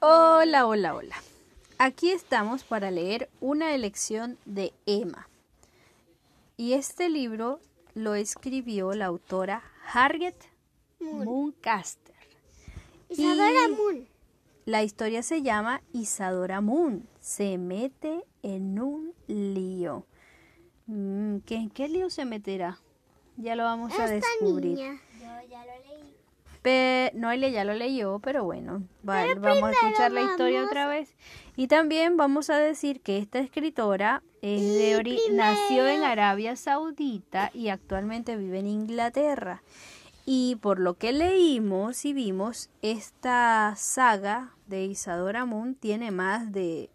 Hola, hola, hola. Aquí estamos para leer una elección de Emma. Y este libro lo escribió la autora Harriet Mooncaster. Isadora Y Moon. La historia se llama Isadora Moon. Se mete en un lío. Mm, ¿qué- ¿En qué lío se meterá? Ya lo vamos a Esta descubrir. niña. Yo ya lo leí. Pe- Noelia ya lo leyó, pero bueno, va- vamos a escuchar la historia vamos- otra vez. Y también vamos a decir que esta escritora es de ori- nació en Arabia Saudita y actualmente vive en Inglaterra. Y por lo que leímos y vimos, esta saga de Isadora Moon tiene más de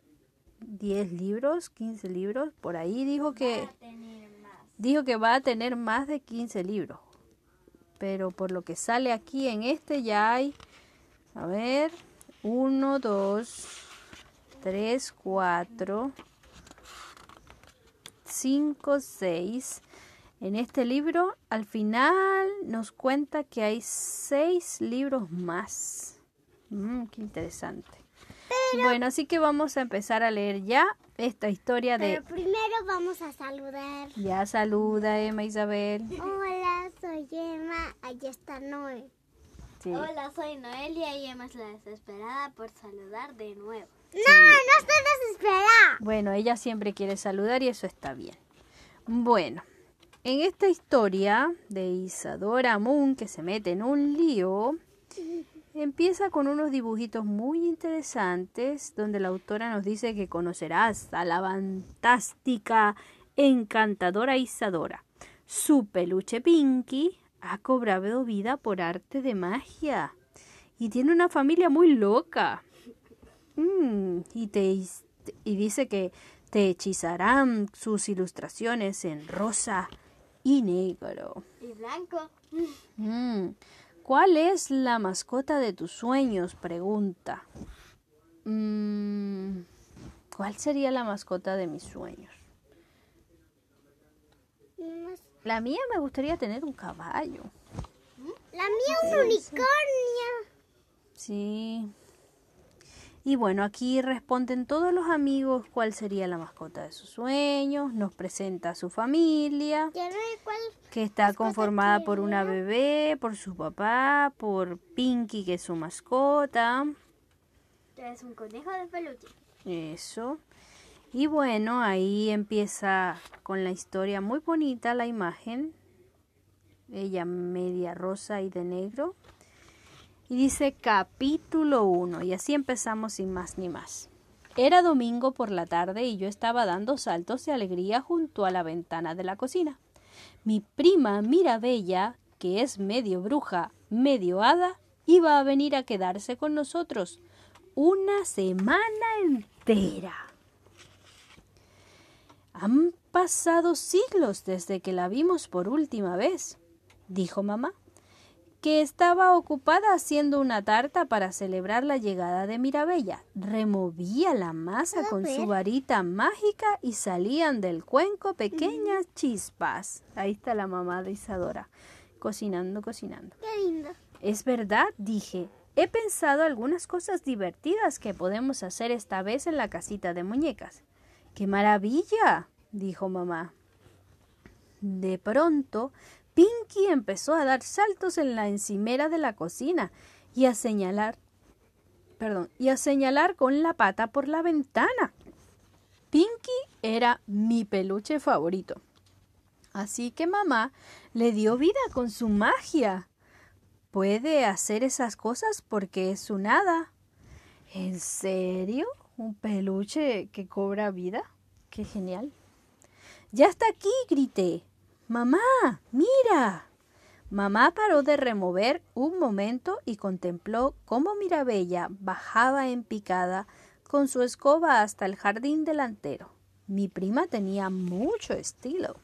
10 libros, 15 libros, por ahí dijo que dijo que va a tener más de 15 libros. Pero por lo que sale aquí en este ya hay, a ver, 1, 2, 3, 4, 5, 6. En este libro, al final nos cuenta que hay 6 libros más. Mm, qué interesante. Bueno, así que vamos a empezar a leer ya esta historia de... Pero primero vamos a saludar. Ya saluda Emma Isabel. Hola. Allí está Noé. Sí. Hola, soy Noelia y Emma es la desesperada por saludar de nuevo. No, no estoy desesperada. Bueno, ella siempre quiere saludar y eso está bien. Bueno, en esta historia de Isadora Moon que se mete en un lío, empieza con unos dibujitos muy interesantes donde la autora nos dice que conocerás a la fantástica, encantadora Isadora. Su peluche Pinky ha cobrado vida por arte de magia y tiene una familia muy loca. Mm, y, te, y dice que te hechizarán sus ilustraciones en rosa y negro. Y blanco. Mm, ¿Cuál es la mascota de tus sueños? Pregunta. Mm, ¿Cuál sería la mascota de mis sueños? La mía me gustaría tener un caballo. La mía un unicornio. Sí. Y bueno, aquí responden todos los amigos cuál sería la mascota de sus sueños, nos presenta a su familia, que está conformada por una bebé, por su papá, por Pinky, que es su mascota. Es un conejo de peluche. Eso. Y bueno, ahí empieza con la historia muy bonita, la imagen. Ella media rosa y de negro. Y dice capítulo 1. Y así empezamos sin más ni más. Era domingo por la tarde y yo estaba dando saltos de alegría junto a la ventana de la cocina. Mi prima Mirabella, que es medio bruja, medio hada, iba a venir a quedarse con nosotros una semana entera. Han pasado siglos desde que la vimos por última vez, dijo mamá, que estaba ocupada haciendo una tarta para celebrar la llegada de Mirabella. Removía la masa ¿Puedo con ver? su varita mágica y salían del cuenco pequeñas chispas. Ahí está la mamá de Isadora, cocinando, cocinando. Qué lindo. Es verdad, dije. He pensado algunas cosas divertidas que podemos hacer esta vez en la casita de muñecas. ¡Qué maravilla! Dijo mamá. De pronto, Pinky empezó a dar saltos en la encimera de la cocina y a señalar, perdón, y a señalar con la pata por la ventana. Pinky era mi peluche favorito. Así que mamá le dio vida con su magia puede hacer esas cosas porque es un hada. ¿En serio? ¿Un peluche que cobra vida? ¡Qué genial! Ya está aquí, grité. Mamá, mira. Mamá paró de remover un momento y contempló cómo Mirabella bajaba en picada con su escoba hasta el jardín delantero. Mi prima tenía mucho estilo.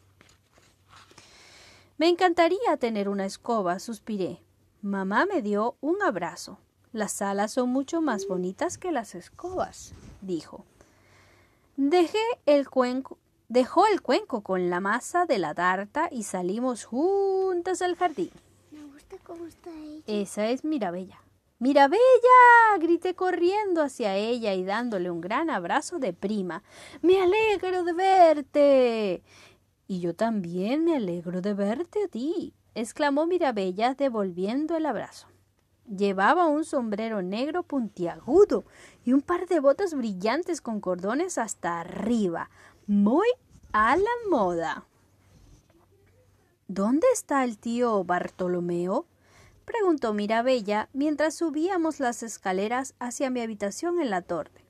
Me encantaría tener una escoba, suspiré. Mamá me dio un abrazo. Las alas son mucho más bonitas que las escobas, dijo. Dejé el cuenco, dejó el cuenco con la masa de la tarta y salimos juntas al jardín. Me gusta cómo está ella. Esa es Mirabella. Mirabella. grité corriendo hacia ella y dándole un gran abrazo de prima. Me alegro de verte. Y yo también me alegro de verte a ti, exclamó Mirabella devolviendo el abrazo. Llevaba un sombrero negro puntiagudo y un par de botas brillantes con cordones hasta arriba, muy a la moda. ¿Dónde está el tío Bartolomeo? preguntó Mirabella mientras subíamos las escaleras hacia mi habitación en la torre.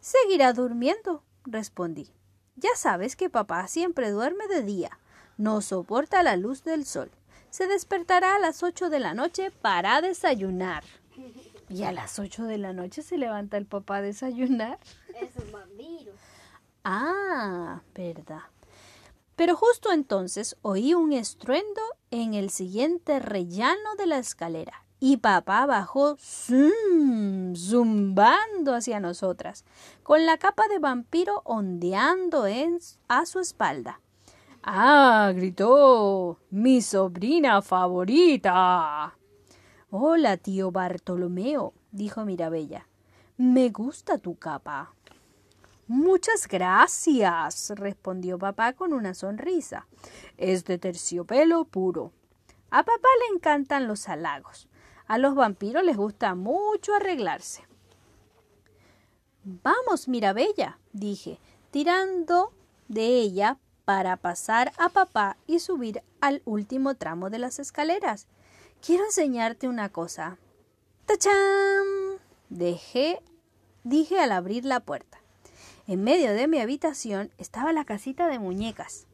Seguirá durmiendo, respondí. Ya sabes que papá siempre duerme de día. No soporta la luz del sol. Se despertará a las ocho de la noche para desayunar. ¿Y a las ocho de la noche se levanta el papá a desayunar? Es un vampiro. Ah, verdad. Pero justo entonces oí un estruendo en el siguiente rellano de la escalera y papá bajó zum, zumbando hacia nosotras, con la capa de vampiro ondeando a su espalda. ¡Ah! gritó. Mi sobrina favorita. Hola, tío Bartolomeo, dijo Mirabella. Me gusta tu capa. Muchas gracias, respondió papá con una sonrisa. Es de terciopelo puro. A papá le encantan los halagos. A los vampiros les gusta mucho arreglarse. Vamos, Mirabella, dije, tirando de ella para pasar a papá y subir al último tramo de las escaleras. Quiero enseñarte una cosa. ¡Tachán! Dejé, dije al abrir la puerta. En medio de mi habitación estaba la casita de muñecas.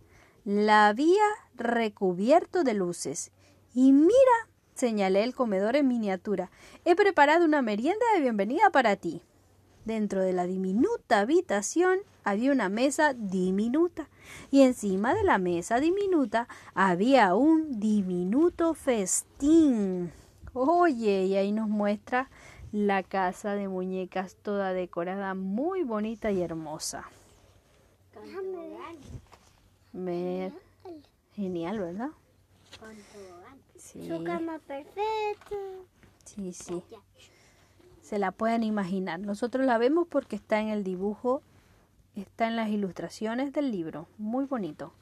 La había recubierto de luces. Y mira, señalé el comedor en miniatura. He preparado una merienda de bienvenida para ti. Dentro de la diminuta habitación había una mesa diminuta y encima de la mesa diminuta había un diminuto festín. Oye, y ahí nos muestra la casa de muñecas toda decorada, muy bonita y hermosa. Ver. Genial, ¿verdad? Sí. Su cama perfecta. Sí, sí. Se la pueden imaginar. Nosotros la vemos porque está en el dibujo, está en las ilustraciones del libro. Muy bonito.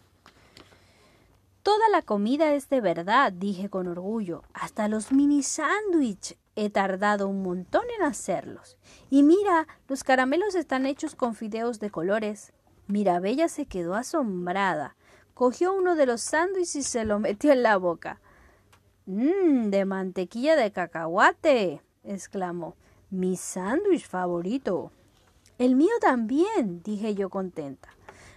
Toda la comida es de verdad, dije con orgullo. Hasta los mini sándwich. He tardado un montón en hacerlos. Y mira, los caramelos están hechos con fideos de colores. Mirabella se quedó asombrada. Cogió uno de los sándwiches y se lo metió en la boca. Mmm, de mantequilla de cacahuate, exclamó. Mi sándwich favorito. El mío también, dije yo contenta.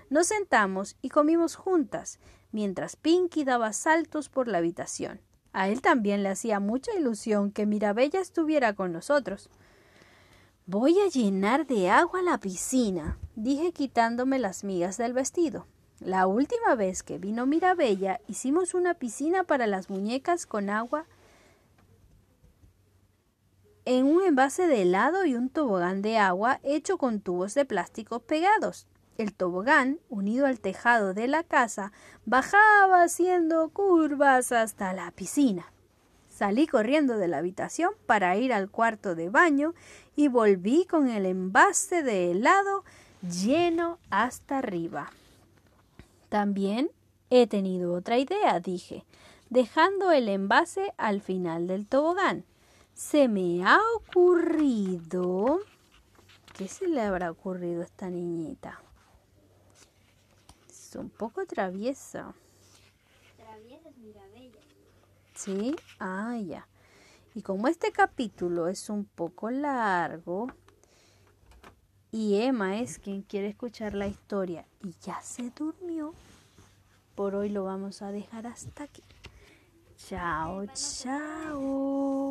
Nos sentamos y comimos juntas, mientras Pinky daba saltos por la habitación. A él también le hacía mucha ilusión que Mirabella estuviera con nosotros. Voy a llenar de agua la piscina, dije quitándome las migas del vestido. La última vez que vino Mirabella hicimos una piscina para las muñecas con agua en un envase de helado y un tobogán de agua hecho con tubos de plástico pegados. El tobogán, unido al tejado de la casa, bajaba haciendo curvas hasta la piscina. Salí corriendo de la habitación para ir al cuarto de baño y volví con el envase de helado lleno hasta arriba. También he tenido otra idea, dije, dejando el envase al final del tobogán. Se me ha ocurrido. ¿Qué se le habrá ocurrido a esta niñita? Un poco traviesa. Traviesa es Mirabella. ¿Sí? Ah, ya. Y como este capítulo es un poco largo y Emma es quien quiere escuchar la historia y ya se durmió, por hoy lo vamos a dejar hasta aquí. Chao, chao.